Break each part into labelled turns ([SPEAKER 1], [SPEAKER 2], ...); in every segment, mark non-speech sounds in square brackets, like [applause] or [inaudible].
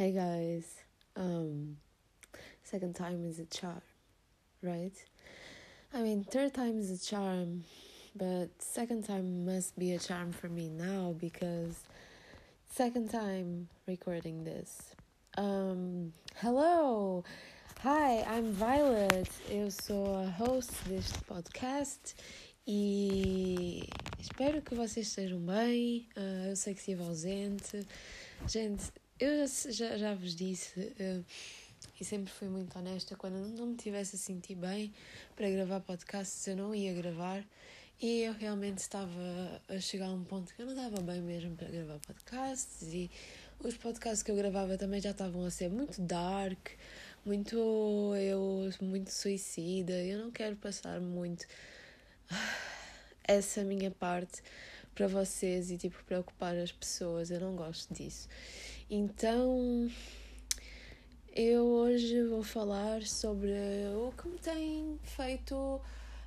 [SPEAKER 1] Hey guys, um, second time is a charm, right? I mean, third time is a charm, but second time must be a charm for me now because second time recording this. Um, hello, hi, I'm Violet. Eu sou a host deste podcast e espero que vocês estejam bem. Uh, eu sei que estive ausente. Gente, eu já, já vos disse uh, e sempre fui muito honesta, quando não me tivesse a sentir bem para gravar podcasts, eu não ia gravar. E eu realmente estava a chegar a um ponto que eu não estava bem mesmo para gravar podcasts e os podcasts que eu gravava também já estavam a ser muito dark, muito eu, muito suicida. Eu não quero passar muito [sighs] essa minha parte para vocês e tipo preocupar as pessoas. Eu não gosto disso. Então, eu hoje vou falar sobre o que me tem feito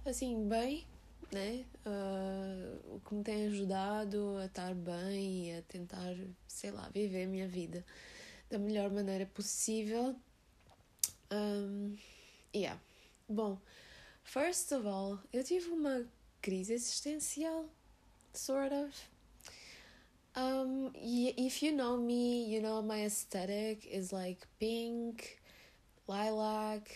[SPEAKER 1] assim bem, né? Uh, o que me tem ajudado a estar bem e a tentar, sei lá, viver a minha vida da melhor maneira possível. Um, yeah. Bom, first of all, eu tive uma crise existencial, sort of. Um, if you know me, you know my aesthetic is like pink, lilac,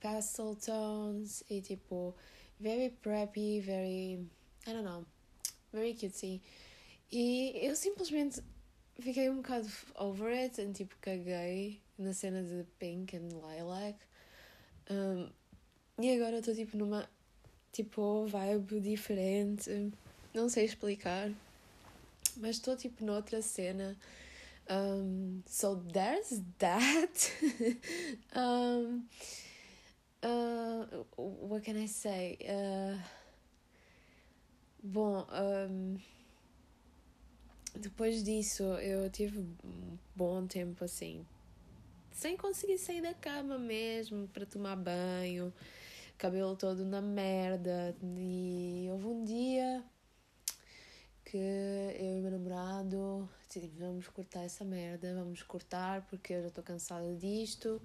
[SPEAKER 1] pastel tones, e tipo, very preppy, very, I don't know, very cutesy. E eu simplesmente fiquei um bocado over it e tipo caguei na cena de pink and lilac. Um, e agora estou tipo numa tipo vibe diferente, não sei explicar mas estou tipo noutra cena. Um, so there's that. [laughs] um, uh, what can I say? Uh, bom, um, depois disso eu tive um bom tempo assim, sem conseguir sair da cama mesmo para tomar banho, cabelo todo na merda. E houve um dia que eu e meu namorado decidimos, vamos cortar essa merda, vamos cortar porque eu já estou cansada disto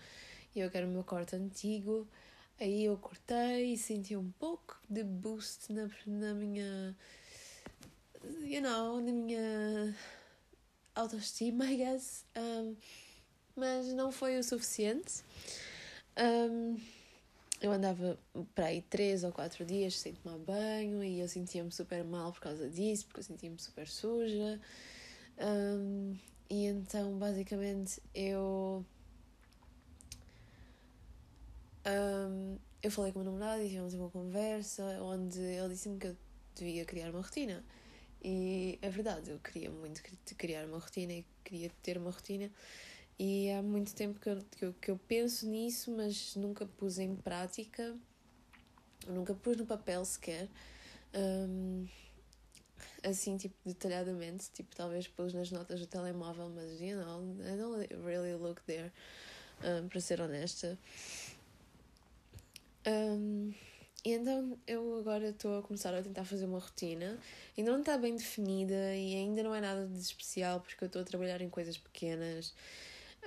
[SPEAKER 1] e eu quero o meu corte antigo. Aí eu cortei e senti um pouco de boost na, na minha, you know, na minha autoestima, I guess. Um, mas não foi o suficiente. Um, eu andava para aí três ou quatro dias sem tomar banho e eu sentia-me super mal por causa disso, porque eu sentia-me super suja. Um, e então, basicamente, eu. Um, eu falei com o meu namorado e tivemos uma conversa onde ele disse-me que eu devia criar uma rotina. E é verdade, eu queria muito criar uma rotina e queria ter uma rotina. E há muito tempo que eu, que eu, que eu penso nisso, mas nunca pus em prática, nunca pus no papel sequer. Um, assim, tipo, detalhadamente, tipo, talvez pus nas notas do telemóvel, mas, you know, I don't really look there, um, para ser honesta. Um, e então eu agora estou a começar a tentar fazer uma rotina. Ainda não está bem definida e ainda não é nada de especial porque eu estou a trabalhar em coisas pequenas.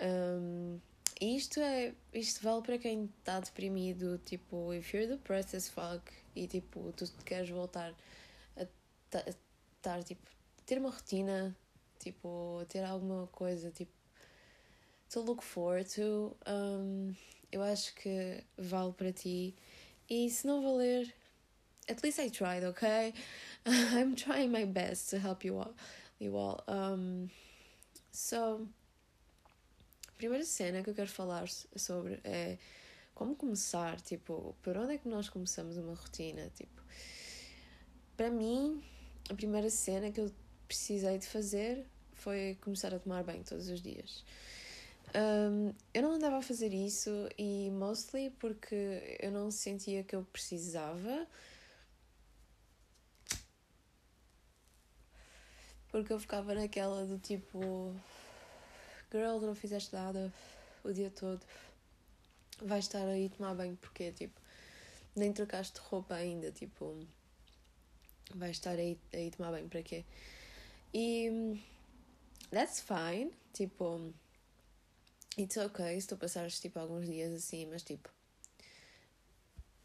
[SPEAKER 1] Um, isto é isto vale para quem está deprimido tipo if you're depressed as fuck e tipo tu queres voltar a estar tipo ter uma rotina tipo ter alguma coisa tipo to look forward to um, eu acho que vale para ti. E se não valer at least I tried okay? [laughs] I'm trying my best to help you all you all um, so primeira cena que eu quero falar sobre é como começar, tipo, por onde é que nós começamos uma rotina, tipo. Para mim, a primeira cena que eu precisei de fazer foi começar a tomar banho todos os dias. Um, eu não andava a fazer isso e mostly porque eu não sentia que eu precisava. Porque eu ficava naquela do tipo girl, não fizeste nada o dia todo, vais estar aí tomar banho porque, tipo, nem trocaste roupa ainda, tipo, vais estar aí, aí tomar banho para quê? E that's fine, tipo, It's ok se tu passares tipo alguns dias assim, mas tipo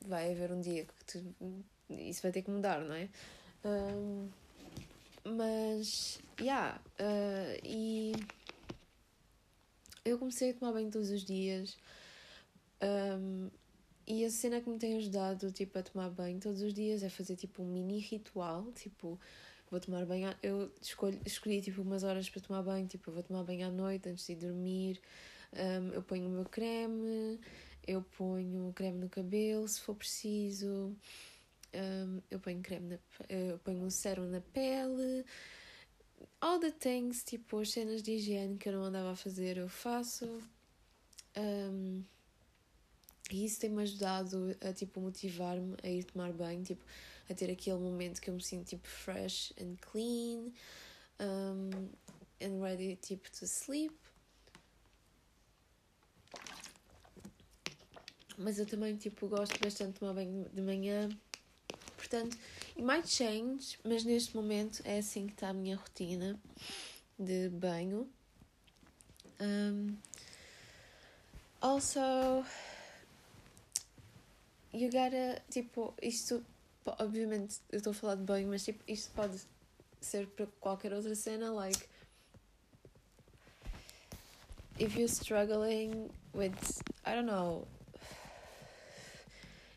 [SPEAKER 1] vai haver um dia que tu, isso vai ter que mudar, não é? Um, mas, yeah, uh, e eu comecei a tomar banho todos os dias. Um, e a cena que me tem ajudado, tipo, a tomar banho todos os dias é fazer, tipo, um mini ritual, tipo, vou tomar banho, eu escolhi, escolhi, tipo, umas horas para tomar banho, tipo, eu vou tomar banho à noite antes de dormir, um, eu ponho o meu creme, eu ponho creme no cabelo, se for preciso, um, eu ponho creme, na, eu ponho um sérum na pele, all the things, tipo, as cenas de higiene que eu não andava a fazer, eu faço. Um, e isso tem-me ajudado a, tipo, motivar-me a ir tomar banho, tipo, a ter aquele momento que eu me sinto, tipo, fresh and clean um, and ready, tipo, to sleep. Mas eu também, tipo, gosto bastante de tomar banho de manhã. Portanto, might change, mas neste momento é assim que está a minha rotina de banho. Um, also, you gotta, tipo, isto, obviamente, eu estou a falar de banho, mas tipo, isto pode ser para qualquer outra cena, like, if you're struggling with, I don't know,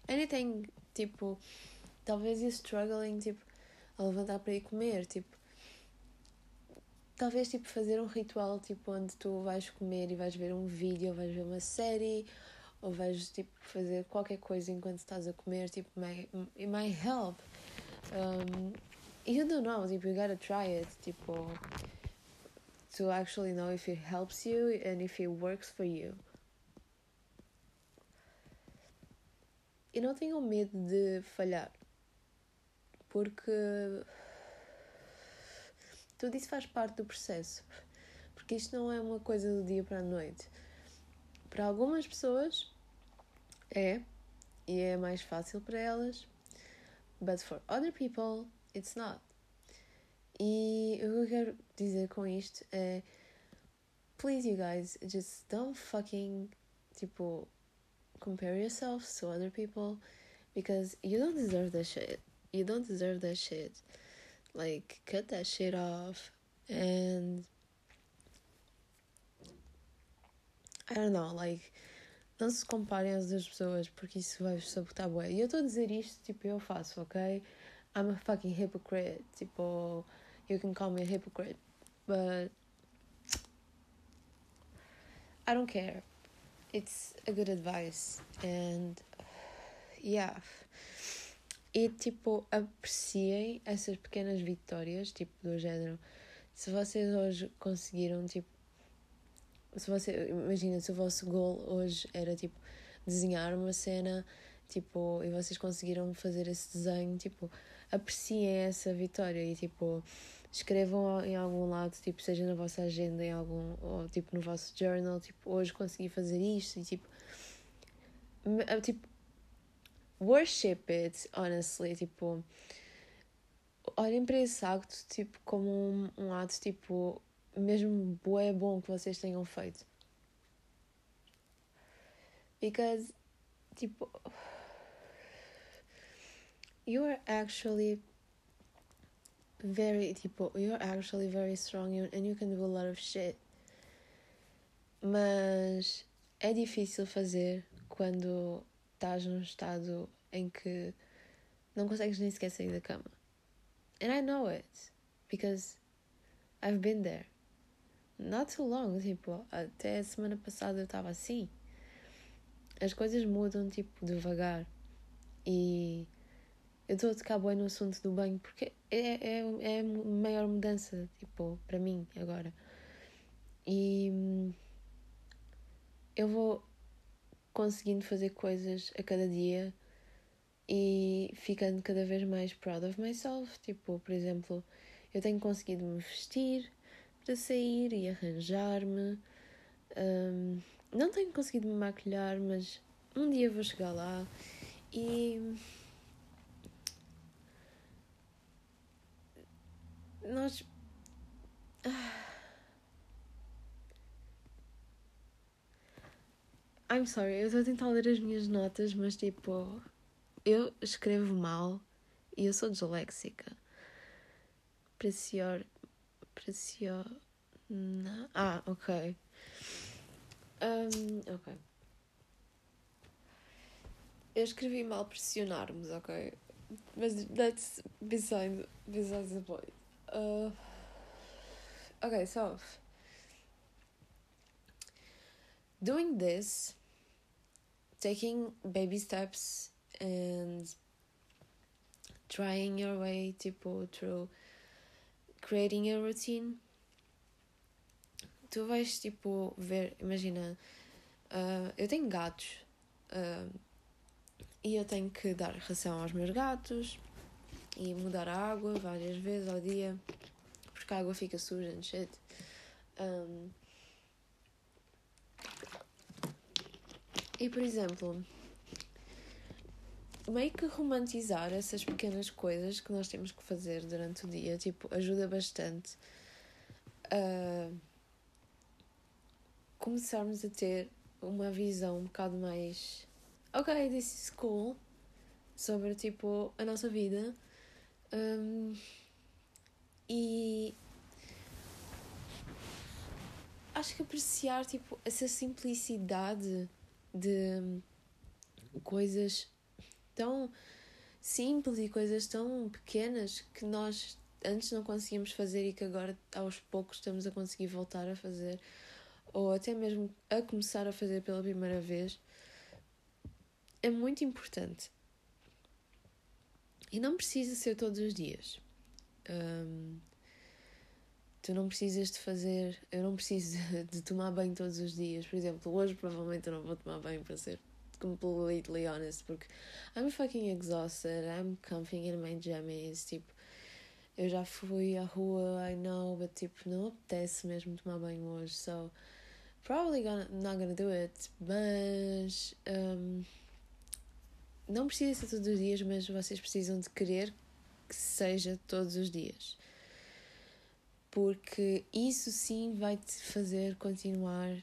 [SPEAKER 1] anything, tipo, talvez you're struggling, tipo, a levantar para ir comer, tipo, talvez, tipo, fazer um ritual, tipo, onde tu vais comer e vais ver um vídeo, ou vais ver uma série, ou vais tipo fazer qualquer coisa enquanto estás a comer, tipo, it might help. Um, you don't know, tipo, you gotta try it, tipo, to actually know if it helps you and if it works for you. E não tenham medo de falhar, porque tudo isso faz parte do processo, porque isto não é uma coisa do dia para a noite para algumas pessoas é, e é mais fácil para elas, but for other people it's not. E o que eu quero dizer com isto é please you guys just don't fucking tipo compare yourselves to other people because you don't deserve that shit. You don't deserve that shit. Like cut that shit off and I don't know, like, não se comparem às outras pessoas porque isso vai sabotar bué. E eu estou a dizer isto, tipo, eu faço, ok? I'm a fucking hypocrite. Tipo, you can call me a hypocrite. But I don't care. It's a good advice. And yeah. E tipo, apreciem essas pequenas vitórias, tipo, do género. Se vocês hoje conseguiram, tipo, se você imagina se o vosso goal hoje era tipo desenhar uma cena tipo e vocês conseguiram fazer esse desenho tipo apreciem essa vitória e tipo escrevam em algum lado tipo seja na vossa agenda em algum ou tipo no vosso journal tipo hoje consegui fazer isto e tipo tipo worship it honestly tipo olhem para esse acto tipo como um, um ato tipo mesmo é bom que vocês tenham feito. Because, tipo, you are actually very, tipo, you're actually very strong and you can do a lot of shit. Mas é difícil fazer quando estás num estado em que não consegues nem sequer sair da cama. And I know it because I've been there not too long, tipo, até a semana passada eu estava assim. As coisas mudam, tipo, devagar. E eu estou a tocar bem no assunto do banho porque é, é, é a maior mudança, tipo, para mim agora. E eu vou conseguindo fazer coisas a cada dia e ficando cada vez mais proud of myself. Tipo, por exemplo, eu tenho conseguido me vestir, para sair e arranjar-me. Um, não tenho conseguido me maquilhar, mas um dia vou chegar lá e. Nós. I'm sorry, eu estou a tentar ler as minhas notas, mas tipo, eu escrevo mal e eu sou disléxica. Precior. Precior. Ah, ok. Um, ok. Eu escrevi mal pressionarmos, ok? Mas that's beside, besides the point. Uh, okay, so doing this, taking baby steps and trying your way tipo through creating a routine. Tu vais tipo ver imagina uh, eu tenho gatos uh, e eu tenho que dar ração aos meus gatos e mudar a água várias vezes ao dia porque a água fica suja and shit. Um, e por exemplo meio que romantizar essas pequenas coisas que nós temos que fazer durante o dia, tipo, ajuda bastante a começarmos a ter uma visão um bocado mais ok, this is cool sobre tipo a nossa vida. Um, e acho que apreciar tipo essa simplicidade de coisas tão simples e coisas tão pequenas que nós antes não conseguíamos fazer e que agora aos poucos estamos a conseguir voltar a fazer ou até mesmo a começar a fazer pela primeira vez. É muito importante. E não precisa ser todos os dias. Um, tu não precisas de fazer eu não preciso [laughs] de tomar banho todos os dias por exemplo hoje provavelmente eu não vou tomar banho para ser completely honest, porque I'm fucking exhausted, I'm comfy in my jammies, tipo, eu já fui à rua, I know, but tipo, não apetece mesmo tomar banho hoje, so probably gonna, not gonna do it, mas um, não precisa ser todos os dias, mas vocês precisam de querer que seja todos os dias. Porque isso sim vai te fazer continuar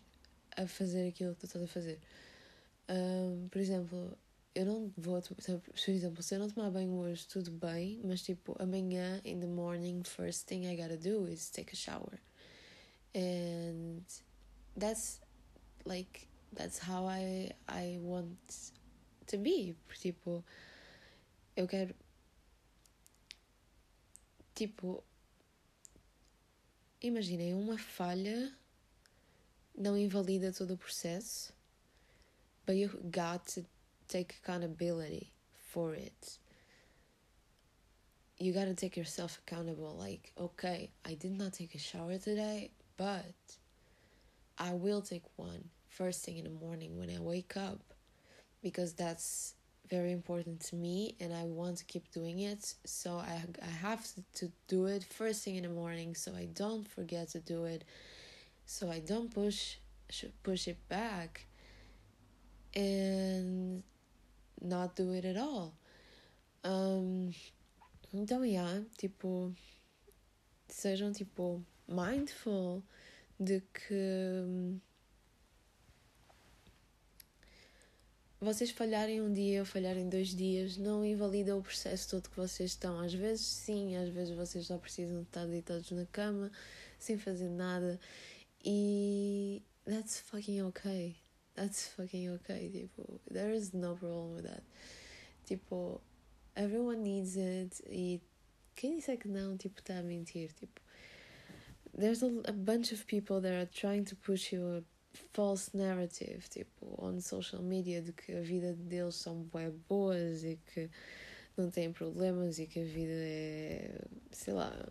[SPEAKER 1] a fazer aquilo que tu estás a fazer. Um, por exemplo, eu não vou. Por exemplo, se eu não tomar banho hoje, tudo bem, mas tipo, amanhã, in the morning, first thing I gotta do is take a shower. And that's like, that's how I, I want to be. Tipo, eu quero. Tipo, imaginem, uma falha não invalida todo o processo but you got to take accountability for it. You got to take yourself accountable. Like, okay, I did not take a shower today, but I will take one first thing in the morning when I wake up because that's very important to me and I want to keep doing it. So I, I have to do it first thing in the morning so I don't forget to do it. So I don't push push it back and not do it at all. Um, então, yeah, tipo, sejam tipo mindful de que vocês falharem um dia ou falharem dois dias não invalida o processo todo que vocês estão. Às vezes sim, às vezes vocês só precisam estar deitados na cama sem fazer nada e that's fucking okay that's fucking okay. Tipo, there is no problem with that. Tipo, everyone needs it. E quem disser que não, tipo, tá a mentir. Tipo, there's a, a bunch of people that are trying to push you false narrative, tipo, on social media, de que a vida deles são bué boas e que não têm problemas e que a vida é, sei lá,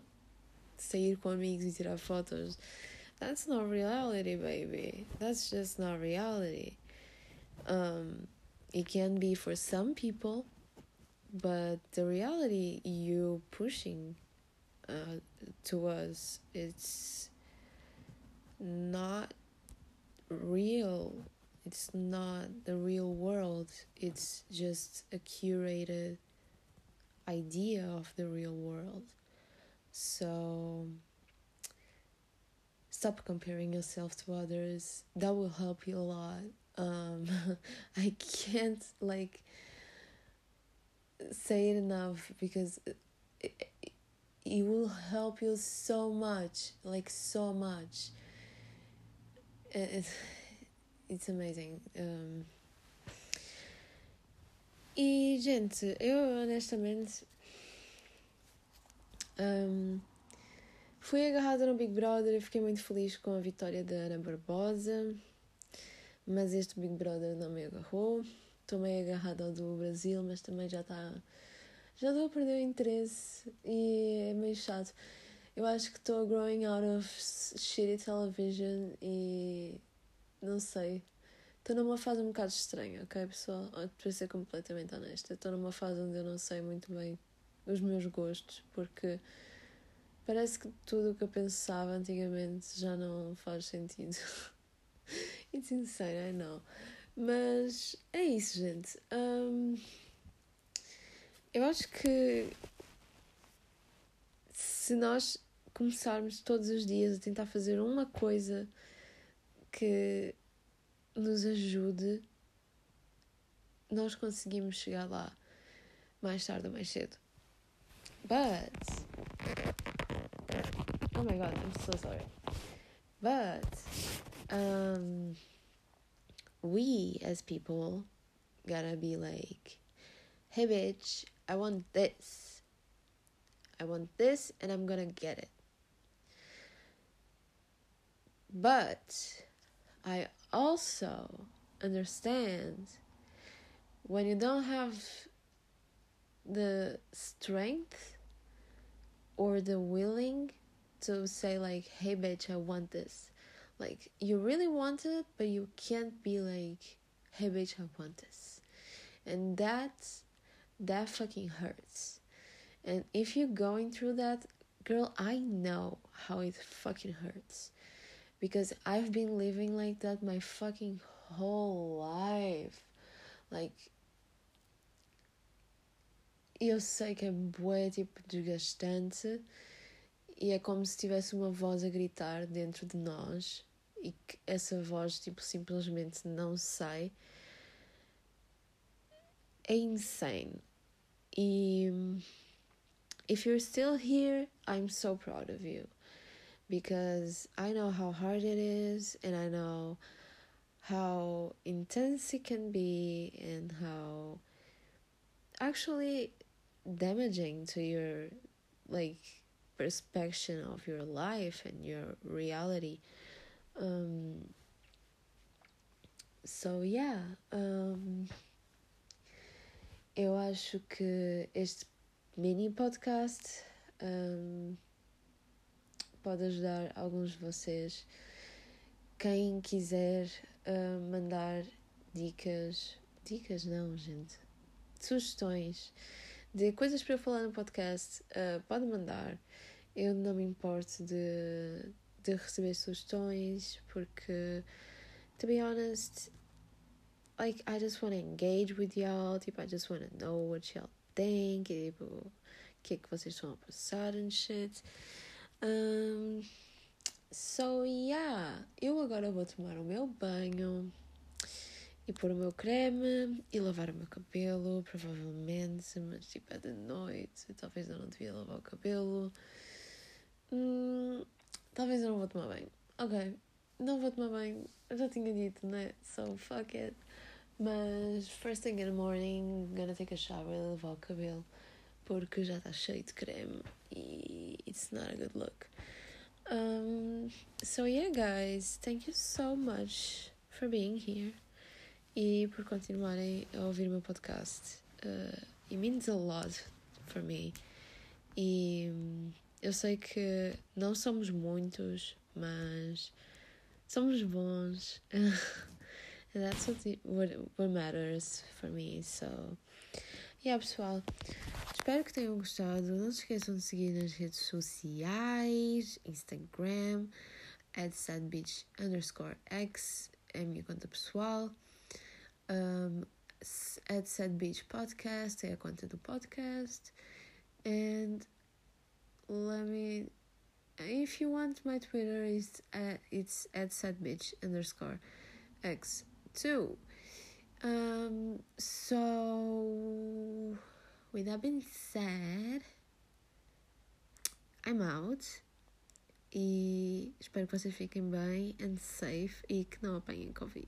[SPEAKER 1] sair com amigos e tirar fotos. That's not reality, baby. That's just not reality. Um, it can be for some people, but the reality you pushing uh, to us, it's not real. It's not the real world. It's just a curated idea of the real world. So Stop comparing yourself to others. That will help you a lot. Um, [laughs] I can't like say it enough because it, it, it will help you so much, like so much. It, it's amazing. Um, e, gente, eu honestamente um, fui agarrada no Big Brother e fiquei muito feliz com a vitória da Ana Barbosa, mas este Big Brother não me agarrou. Estou meio agarrada ao do Brasil, mas também já está. Já estou a perder o interesse e é meio chato. Eu acho que estou growing out of shitty television e não sei. Estou numa fase um bocado estranha, ok, pessoal? Para ser completamente honesta, estou numa fase onde eu não sei muito bem os meus gostos, porque parece que tudo o que eu pensava antigamente já não faz sentido. [laughs] It's insane, I know. Mas é isso, gente. Um, eu acho que se nós começarmos todos os dias a tentar fazer uma coisa que nos ajude, nós conseguimos chegar lá mais tarde ou mais cedo. But oh my god, I'm so sorry. But um we as people gotta be like, hey bitch, I want this. I want this and I'm gonna get it. But I also understand when you don't have the strength or the willing to say like hey bitch i want this. Like you really want it but you can't be like hey bitch i want this. And that that fucking hurts. And if you're going through that girl i know how it fucking hurts because I've been living like that my fucking whole life. Like eu sei que é bué, tipo, desgastante e é como se tivesse uma voz a gritar dentro de nós e que essa voz, tipo, simplesmente não sai. É insane. E if you're still here, I'm so proud of you because I know how hard it is and I know how intense it can be and how actually damaging to your like perception of your life and your reality. Um so yeah um eu acho que este mini podcast um pode ajudar alguns de vocês. Quem quiser uh, mandar dicas, dicas não, gente, sugestões de coisas para eu falar no podcast, uh, pode mandar. Eu não me importo de, de receber sugestões, porque, to be honest, like, I just want to engage with y'all, tipo, I just want to know what y'all think, tipo, o que é que vocês estão a passar and shit. Um, so, yeah, eu agora vou tomar o meu banho e pôr o meu creme e lavar o meu cabelo, provavelmente, mas tipo é de noite, talvez eu não devia lavar o cabelo. Hum, talvez eu não vou tomar banho. Ok, não vou tomar banho, eu já tinha dito, né? So fuck it. Mas first thing in the morning, gonna take a shower e lavar o cabelo porque já está cheio de creme e it's not a good look. Um, so yeah, guys, thank you so much for being here e por continuarem a ouvir o meu podcast. Uh, it means a lot for me. E eu sei que não somos muitos, mas somos bons. [laughs] And that's what, what, what matters for me. So, yeah, pessoal. Espero que tenham gostado. Não se esqueçam de seguir nas redes sociais, Instagram, @sadbeach underscore x, é a minha conta pessoal. Um, at Sadbeach Podcast é a conta do podcast. And let me if you want my Twitter is at, it's at Sadbeach underscore x too. Um, so, with that being said, I'm out. E espero que vocês fiquem bem and safe e que não apanhem Covid.